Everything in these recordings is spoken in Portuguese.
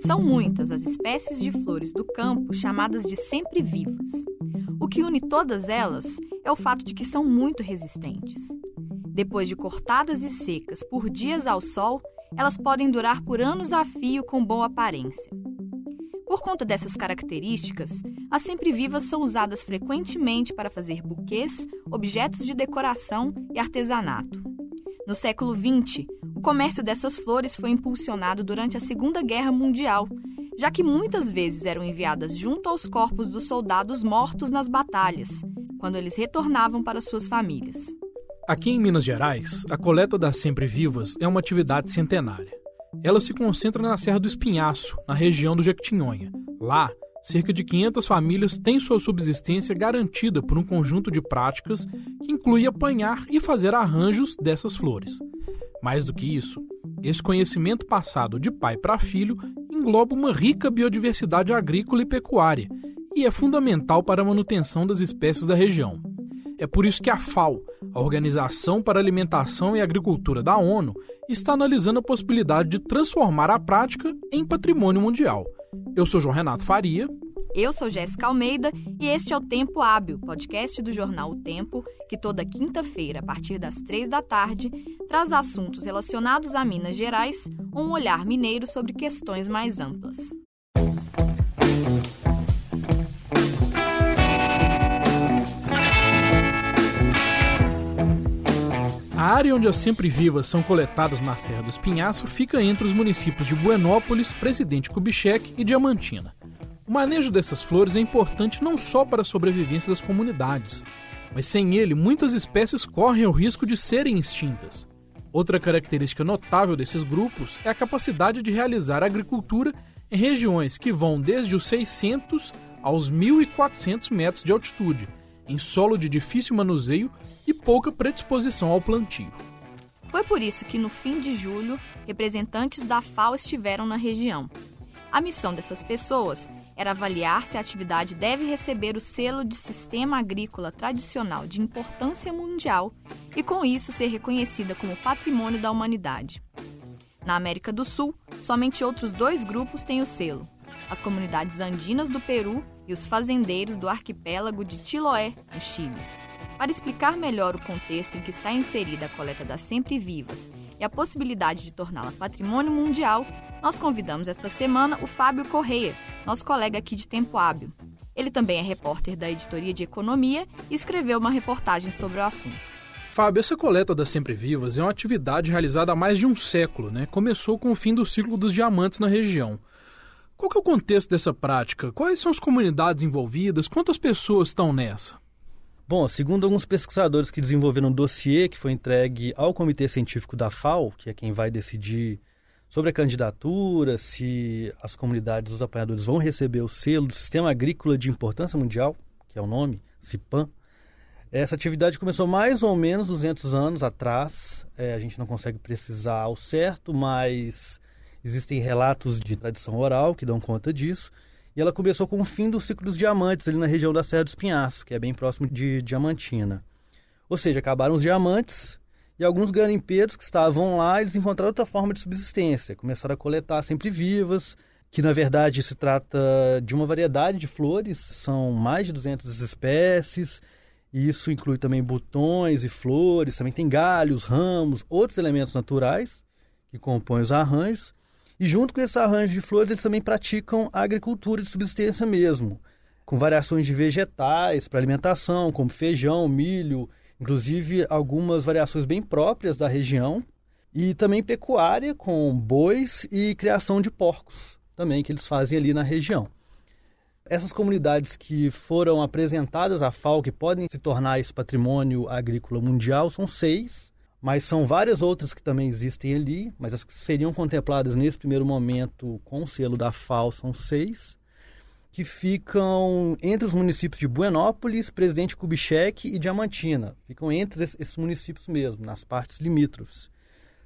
São muitas as espécies de flores do campo chamadas de sempre vivas. O que une todas elas é o fato de que são muito resistentes. Depois de cortadas e secas por dias ao sol, elas podem durar por anos a fio com boa aparência. Por conta dessas características, as sempre-vivas são usadas frequentemente para fazer buquês, objetos de decoração e artesanato. No século XX, o comércio dessas flores foi impulsionado durante a Segunda Guerra Mundial, já que muitas vezes eram enviadas junto aos corpos dos soldados mortos nas batalhas, quando eles retornavam para suas famílias. Aqui em Minas Gerais, a coleta das sempre-vivas é uma atividade centenária. Ela se concentra na Serra do Espinhaço, na região do Jequitinhonha. Lá, cerca de 500 famílias têm sua subsistência garantida por um conjunto de práticas que inclui apanhar e fazer arranjos dessas flores. Mais do que isso, esse conhecimento passado de pai para filho engloba uma rica biodiversidade agrícola e pecuária e é fundamental para a manutenção das espécies da região. É por isso que a FAO, a Organização para a Alimentação e Agricultura da ONU, está analisando a possibilidade de transformar a prática em patrimônio mundial. Eu sou João Renato Faria. Eu sou Jéssica Almeida e este é o Tempo Hábil, podcast do jornal O Tempo, que toda quinta-feira, a partir das três da tarde, traz assuntos relacionados a Minas Gerais, um olhar mineiro sobre questões mais amplas. Área onde as sempre-vivas são coletadas na Serra do Espinhaço fica entre os municípios de Buenópolis, Presidente Kubitschek e Diamantina. O manejo dessas flores é importante não só para a sobrevivência das comunidades, mas sem ele, muitas espécies correm o risco de serem extintas. Outra característica notável desses grupos é a capacidade de realizar agricultura em regiões que vão desde os 600 aos 1.400 metros de altitude, em solo de difícil manuseio pouca predisposição ao plantio. Foi por isso que, no fim de julho, representantes da FAO estiveram na região. A missão dessas pessoas era avaliar se a atividade deve receber o selo de sistema agrícola tradicional de importância mundial e, com isso, ser reconhecida como patrimônio da humanidade. Na América do Sul, somente outros dois grupos têm o selo: as comunidades andinas do Peru e os fazendeiros do arquipélago de Chiloé, no Chile. Para explicar melhor o contexto em que está inserida a coleta das sempre-vivas e a possibilidade de torná-la patrimônio mundial, nós convidamos esta semana o Fábio Correia, nosso colega aqui de Tempo Hábil. Ele também é repórter da Editoria de Economia e escreveu uma reportagem sobre o assunto. Fábio, essa coleta das sempre-vivas é uma atividade realizada há mais de um século, né? Começou com o fim do ciclo dos diamantes na região. Qual é o contexto dessa prática? Quais são as comunidades envolvidas? Quantas pessoas estão nessa? Bom, segundo alguns pesquisadores que desenvolveram um dossiê que foi entregue ao Comitê Científico da FAO, que é quem vai decidir sobre a candidatura, se as comunidades, os apanhadores vão receber o selo do Sistema Agrícola de Importância Mundial, que é o nome, CIPAM. Essa atividade começou mais ou menos 200 anos atrás. É, a gente não consegue precisar ao certo, mas existem relatos de tradição oral que dão conta disso. E ela começou com o fim do ciclo dos diamantes, ali na região da Serra do Espinhaço, que é bem próximo de Diamantina. Ou seja, acabaram os diamantes e alguns garimpeiros que estavam lá, eles encontraram outra forma de subsistência. Começaram a coletar sempre vivas, que na verdade se trata de uma variedade de flores, são mais de 200 espécies, e isso inclui também botões e flores, também tem galhos, ramos, outros elementos naturais que compõem os arranjos. E junto com esses arranjos de flores, eles também praticam a agricultura de subsistência mesmo, com variações de vegetais para alimentação, como feijão, milho, inclusive algumas variações bem próprias da região, e também pecuária com bois e criação de porcos, também que eles fazem ali na região. Essas comunidades que foram apresentadas à FAO, que podem se tornar esse patrimônio agrícola mundial, são seis, mas são várias outras que também existem ali, mas as que seriam contempladas nesse primeiro momento com o selo da FAO são seis, que ficam entre os municípios de Buenópolis, Presidente Kubitschek e Diamantina. Ficam entre esses municípios mesmo, nas partes limítrofes.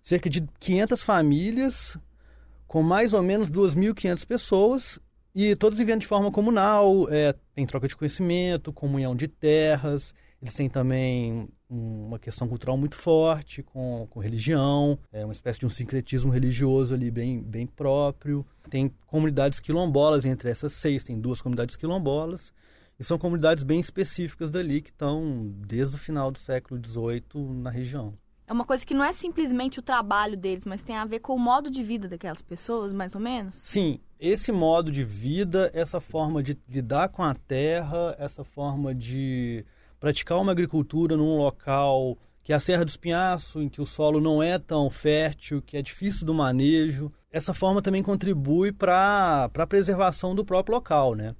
Cerca de 500 famílias, com mais ou menos 2.500 pessoas, e todos vivendo de forma comunal, é, tem troca de conhecimento, comunhão de terras, eles têm também uma questão cultural muito forte com, com religião, é uma espécie de um sincretismo religioso ali bem, bem próprio. Tem comunidades quilombolas entre essas seis, tem duas comunidades quilombolas, e são comunidades bem específicas dali que estão desde o final do século XVIII na região. É uma coisa que não é simplesmente o trabalho deles, mas tem a ver com o modo de vida daquelas pessoas, mais ou menos? Sim, esse modo de vida, essa forma de lidar com a terra, essa forma de praticar uma agricultura num local que é a Serra do Espinhaço, em que o solo não é tão fértil, que é difícil do manejo. Essa forma também contribui para a preservação do próprio local, né?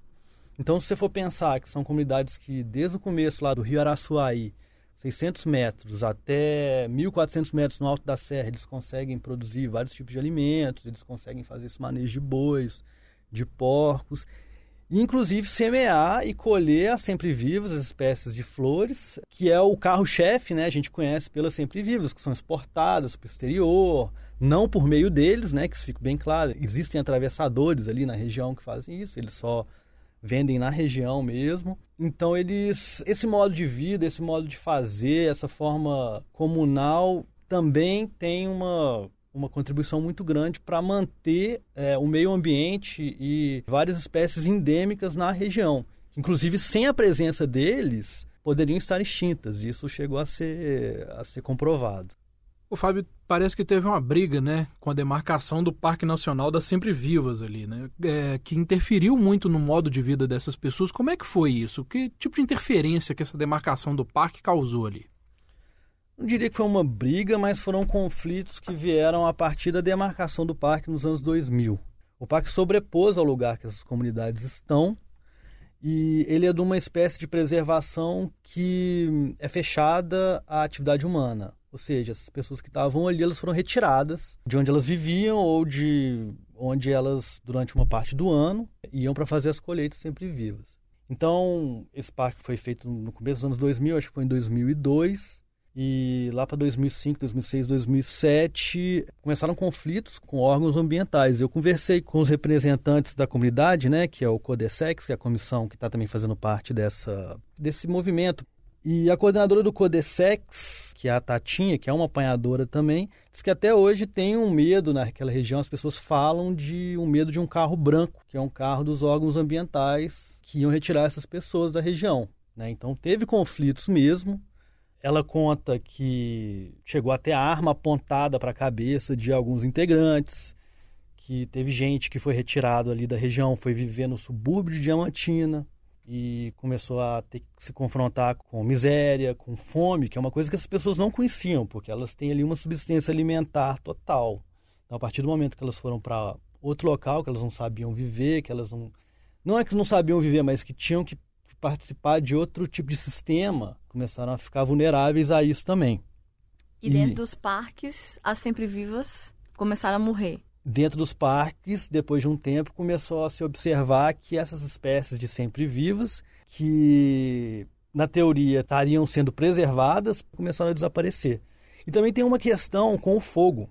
Então, se você for pensar que são comunidades que, desde o começo lá do Rio Araçuaí, 600 metros até 1.400 metros no alto da serra, eles conseguem produzir vários tipos de alimentos, eles conseguem fazer esse manejo de bois, de porcos inclusive semear e colher as sempre-vivas, as espécies de flores, que é o carro-chefe, né? A gente conhece pelas sempre-vivas, que são exportadas para o exterior, não por meio deles, né? Que isso fica bem claro. Existem atravessadores ali na região que fazem isso, eles só vendem na região mesmo. Então eles, esse modo de vida, esse modo de fazer, essa forma comunal também tem uma uma contribuição muito grande para manter é, o meio ambiente e várias espécies endêmicas na região. Inclusive, sem a presença deles, poderiam estar extintas. Isso chegou a ser, a ser comprovado. O Fábio parece que teve uma briga, né, com a demarcação do Parque Nacional das Sempre Vivas ali, né, é, que interferiu muito no modo de vida dessas pessoas. Como é que foi isso? Que tipo de interferência que essa demarcação do parque causou ali? Diria que foi uma briga, mas foram conflitos que vieram a partir da demarcação do parque nos anos 2000. O parque sobrepôs ao lugar que essas comunidades estão e ele é de uma espécie de preservação que é fechada à atividade humana. Ou seja, essas pessoas que estavam ali, elas foram retiradas de onde elas viviam ou de onde elas, durante uma parte do ano, iam para fazer as colheitas sempre vivas. Então, esse parque foi feito no começo dos anos 2000, acho que foi em 2002, e lá para 2005, 2006, 2007 começaram conflitos com órgãos ambientais. Eu conversei com os representantes da comunidade, né, que é o Codesex, que é a comissão que está também fazendo parte dessa, desse movimento. E a coordenadora do Codesex, que é a Tatinha, que é uma apanhadora também, diz que até hoje tem um medo naquela região. As pessoas falam de um medo de um carro branco, que é um carro dos órgãos ambientais que iam retirar essas pessoas da região. Né? Então teve conflitos mesmo, ela conta que chegou até a arma apontada para a cabeça de alguns integrantes, que teve gente que foi retirado ali da região, foi viver no subúrbio de Diamantina e começou a ter que se confrontar com miséria, com fome, que é uma coisa que as pessoas não conheciam, porque elas têm ali uma subsistência alimentar total. Então, a partir do momento que elas foram para outro local, que elas não sabiam viver, que elas não. Não é que não sabiam viver, mas que tinham que participar de outro tipo de sistema, começaram a ficar vulneráveis a isso também. E, e dentro dos parques, as sempre vivas começaram a morrer. Dentro dos parques, depois de um tempo, começou a se observar que essas espécies de sempre vivas, que na teoria estariam sendo preservadas, começaram a desaparecer. E também tem uma questão com o fogo,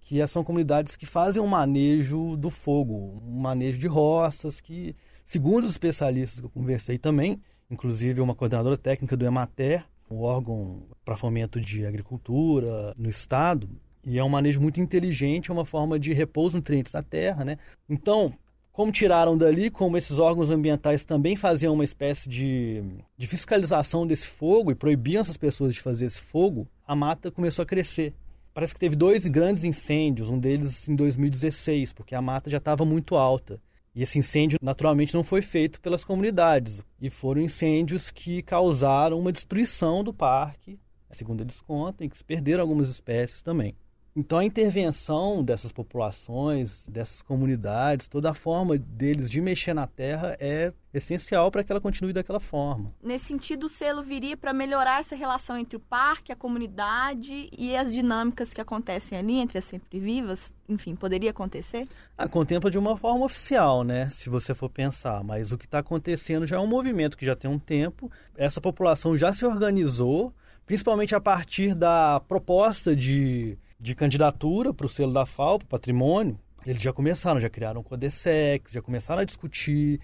que são comunidades que fazem um manejo do fogo, um manejo de roças, que Segundo os especialistas que eu conversei também, inclusive uma coordenadora técnica do Emater, o órgão para fomento de agricultura no estado, e é um manejo muito inteligente, é uma forma de repor os nutrientes da terra, né? Então, como tiraram dali, como esses órgãos ambientais também faziam uma espécie de, de fiscalização desse fogo e proibiam essas pessoas de fazer esse fogo, a mata começou a crescer. Parece que teve dois grandes incêndios, um deles em 2016, porque a mata já estava muito alta. E esse incêndio, naturalmente, não foi feito pelas comunidades. E foram incêndios que causaram uma destruição do parque, segundo eles contam, e que se perderam algumas espécies também. Então, a intervenção dessas populações, dessas comunidades, toda a forma deles de mexer na terra é essencial para que ela continue daquela forma. Nesse sentido, o selo viria para melhorar essa relação entre o parque, a comunidade e as dinâmicas que acontecem ali entre as sempre vivas. Enfim, poderia acontecer? Ah, contempla de uma forma oficial, né? Se você for pensar. Mas o que está acontecendo já é um movimento que já tem um tempo. Essa população já se organizou, principalmente a partir da proposta de de candidatura para o selo da FAO, para patrimônio, eles já começaram, já criaram o Codesex, já começaram a discutir,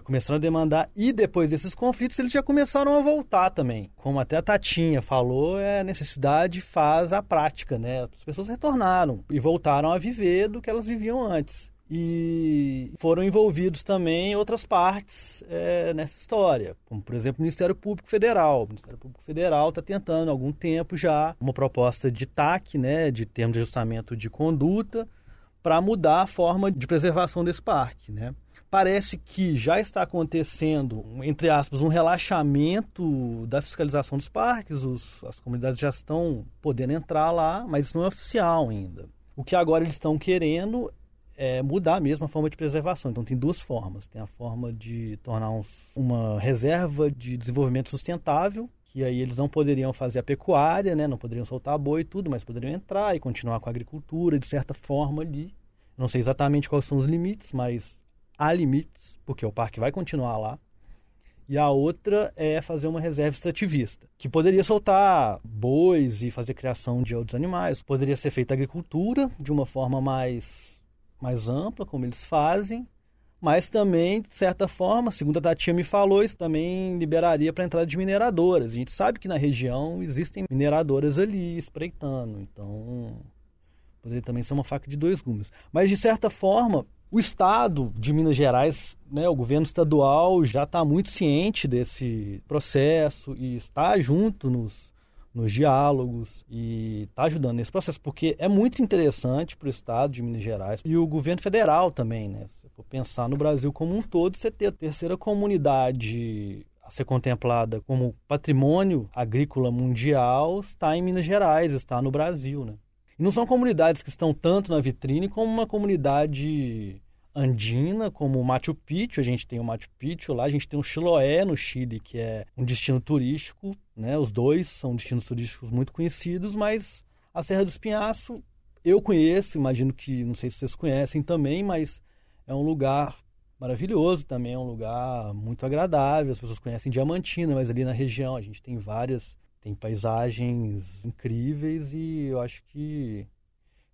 começaram a demandar e depois desses conflitos eles já começaram a voltar também. Como até a Tatinha falou, é a necessidade faz a prática, né? As pessoas retornaram e voltaram a viver do que elas viviam antes. E foram envolvidos também outras partes é, nessa história, como por exemplo o Ministério Público Federal. O Ministério Público Federal está tentando há algum tempo já uma proposta de TAC, né, de termo de ajustamento de conduta, para mudar a forma de preservação desse parque, né? Parece que já está acontecendo, entre aspas, um relaxamento da fiscalização dos parques, os, as comunidades já estão podendo entrar lá, mas isso não é oficial ainda. O que agora eles estão querendo é mudar mesmo a forma de preservação. Então tem duas formas. Tem a forma de tornar uns, uma reserva de desenvolvimento sustentável, que aí eles não poderiam fazer a pecuária, né? não poderiam soltar boi e tudo, mas poderiam entrar e continuar com a agricultura de certa forma ali. Não sei exatamente quais são os limites, mas há limites, porque o parque vai continuar lá. E a outra é fazer uma reserva extrativista, que poderia soltar bois e fazer criação de outros animais. Poderia ser feita agricultura de uma forma mais, mais ampla, como eles fazem. Mas também, de certa forma, segundo a Tatia me falou, isso também liberaria para a entrada de mineradoras. A gente sabe que na região existem mineradoras ali espreitando. Então, poderia também ser uma faca de dois gumes. Mas, de certa forma, o Estado de Minas Gerais, né, o governo estadual já está muito ciente desse processo e está junto nos, nos diálogos e está ajudando nesse processo, porque é muito interessante para o Estado de Minas Gerais e o governo federal também, né? Se for pensar no Brasil como um todo, você ter a terceira comunidade a ser contemplada como patrimônio agrícola mundial está em Minas Gerais, está no Brasil, né? E não são comunidades que estão tanto na vitrine como uma comunidade andina, como o Machu Picchu, a gente tem o Machu Picchu lá, a gente tem o Chiloé no Chile, que é um destino turístico, né? Os dois são destinos turísticos muito conhecidos, mas a Serra do Espinhaço eu conheço, imagino que, não sei se vocês conhecem também, mas é um lugar maravilhoso também, é um lugar muito agradável. As pessoas conhecem Diamantina, mas ali na região a gente tem várias tem paisagens incríveis e eu acho que,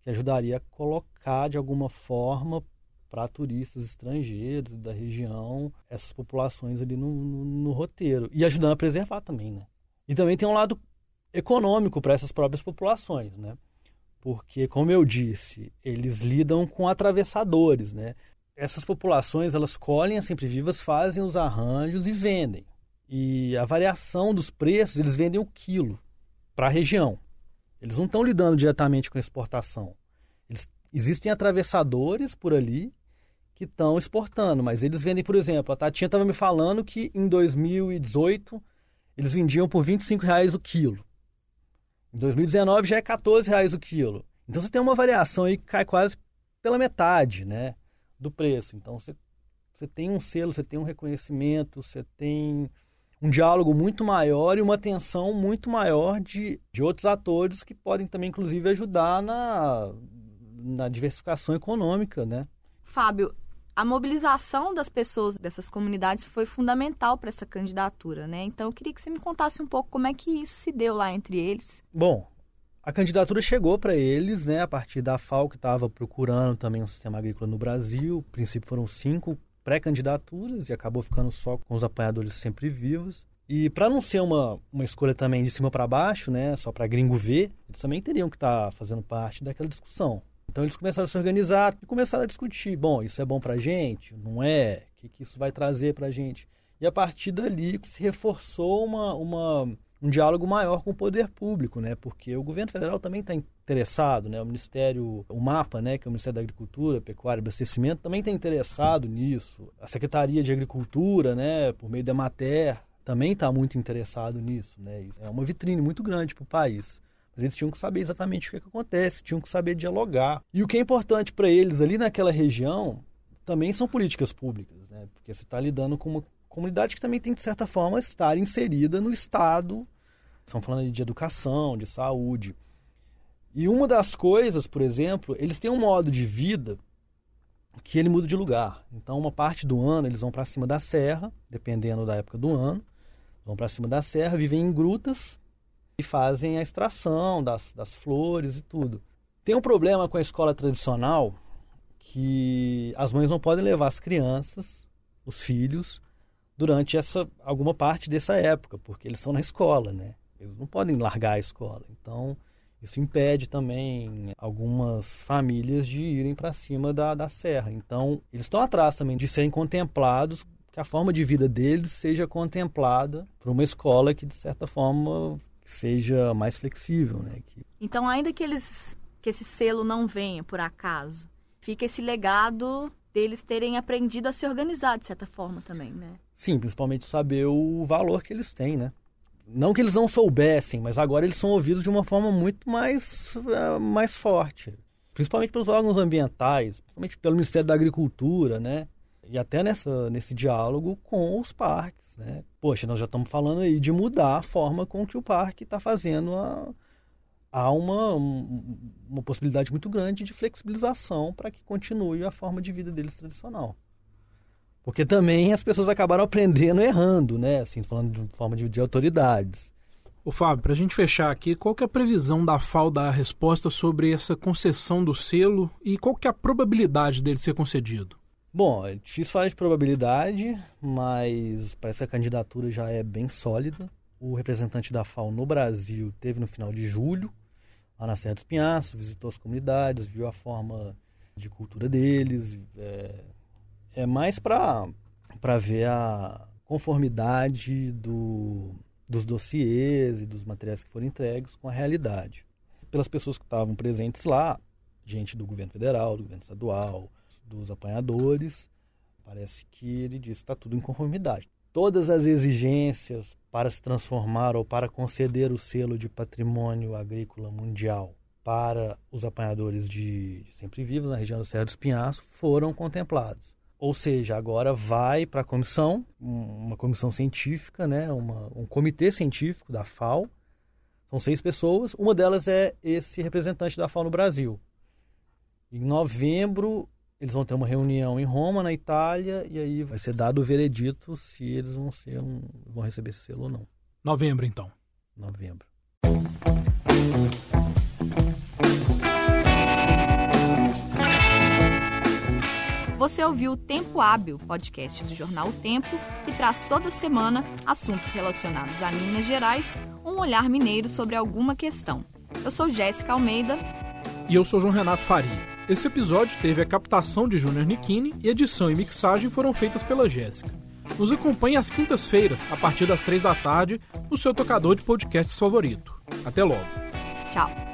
que ajudaria a colocar de alguma forma para turistas estrangeiros da região essas populações ali no, no, no, roteiro e ajudando a preservar também, né? E também tem um lado econômico para essas próprias populações, né? Porque, como eu disse, eles lidam com atravessadores, né? Essas populações, elas colhem as sempre vivas, fazem os arranjos e vendem. E a variação dos preços, eles vendem o quilo para a região. Eles não estão lidando diretamente com a exportação. Eles, existem atravessadores por ali que estão exportando, mas eles vendem, por exemplo, a Tatinha estava me falando que em 2018 eles vendiam por 25 reais o quilo. Em 2019 já é 14 reais o quilo. Então você tem uma variação aí que cai quase pela metade né, do preço. Então você, você tem um selo, você tem um reconhecimento, você tem um diálogo muito maior e uma atenção muito maior de, de outros atores que podem também, inclusive, ajudar na, na diversificação econômica, né? Fábio, a mobilização das pessoas dessas comunidades foi fundamental para essa candidatura, né? Então eu queria que você me contasse um pouco como é que isso se deu lá entre eles. Bom, a candidatura chegou para eles, né, a partir da FAO que estava procurando também um sistema agrícola no Brasil. A princípio foram cinco pré-candidaturas e acabou ficando só com os apanhadores sempre vivos. E para não ser uma, uma escolha também de cima para baixo, né, só para gringo ver, eles também teriam que estar tá fazendo parte daquela discussão. Então eles começaram a se organizar e começaram a discutir: bom, isso é bom para a gente? Não é? O que, que isso vai trazer para a gente? E a partir dali se reforçou uma, uma um diálogo maior com o poder público, né? Porque o governo federal também está interessado, né? O Ministério, o MAPA, né? Que é o Ministério da Agricultura, Pecuária e Abastecimento, também está interessado nisso. A Secretaria de Agricultura, né? Por meio da Mater, também está muito interessado nisso, né? É uma vitrine muito grande para o país. Mas eles tinham que saber exatamente o que, é que acontece, tinham que saber dialogar. E o que é importante para eles ali naquela região também são políticas públicas, né? Porque você está lidando com uma comunidade que também tem, de certa forma, estar inserida no Estado. Estão falando de educação, de saúde. E uma das coisas, por exemplo, eles têm um modo de vida que ele muda de lugar. Então, uma parte do ano eles vão para cima da serra, dependendo da época do ano, vão para cima da serra, vivem em grutas e fazem a extração das, das flores e tudo. Tem um problema com a escola tradicional que as mães não podem levar as crianças os filhos durante essa alguma parte dessa época, porque eles estão na escola, né? Eles não podem largar a escola. Então, isso impede também algumas famílias de irem para cima da, da serra. Então, eles estão atrás também de serem contemplados, que a forma de vida deles seja contemplada por uma escola que, de certa forma, seja mais flexível. Né? Que... Então, ainda que, eles, que esse selo não venha por acaso, fica esse legado deles terem aprendido a se organizar, de certa forma, também, né? Sim, principalmente saber o valor que eles têm, né? Não que eles não soubessem, mas agora eles são ouvidos de uma forma muito mais, uh, mais forte. Principalmente pelos órgãos ambientais, principalmente pelo Ministério da Agricultura, né? E até nessa, nesse diálogo com os parques, né? Poxa, nós já estamos falando aí de mudar a forma com que o parque está fazendo a, há uma, uma possibilidade muito grande de flexibilização para que continue a forma de vida deles tradicional. Porque também as pessoas acabaram aprendendo errando, né? Assim, falando de forma de, de autoridades. O Fábio, para a gente fechar aqui, qual que é a previsão da FAO dar a resposta sobre essa concessão do selo e qual que é a probabilidade dele ser concedido? Bom, é falar de probabilidade, mas parece que a candidatura já é bem sólida. O representante da FAO no Brasil teve no final de julho, lá na Serra dos Pinhaços, visitou as comunidades, viu a forma de cultura deles, é, é mais para ver a conformidade do, dos dossiês e dos materiais que foram entregues com a realidade. Pelas pessoas que estavam presentes lá, gente do governo federal, do governo estadual, dos apanhadores, parece que ele disse que está tudo em conformidade. Todas as exigências para se transformar ou para conceder o selo de patrimônio agrícola mundial para os apanhadores de sempre vivos na região do Serra dos Pinhaços foram contemplados. Ou seja, agora vai para a comissão, uma comissão científica, né, uma, um comitê científico da FAO. São seis pessoas. Uma delas é esse representante da FAO no Brasil. Em novembro, eles vão ter uma reunião em Roma, na Itália, e aí vai ser dado o veredito se eles vão, ser um, vão receber esse selo ou não. Novembro, então. Novembro. Você ouviu o Tempo Hábil, podcast do jornal o Tempo, que traz toda semana assuntos relacionados a Minas Gerais, um olhar mineiro sobre alguma questão. Eu sou Jéssica Almeida. E eu sou João Renato Faria. Esse episódio teve a captação de Júnior Nikini e edição e mixagem foram feitas pela Jéssica. Nos acompanhe às quintas-feiras, a partir das três da tarde, no seu tocador de podcasts favorito. Até logo. Tchau.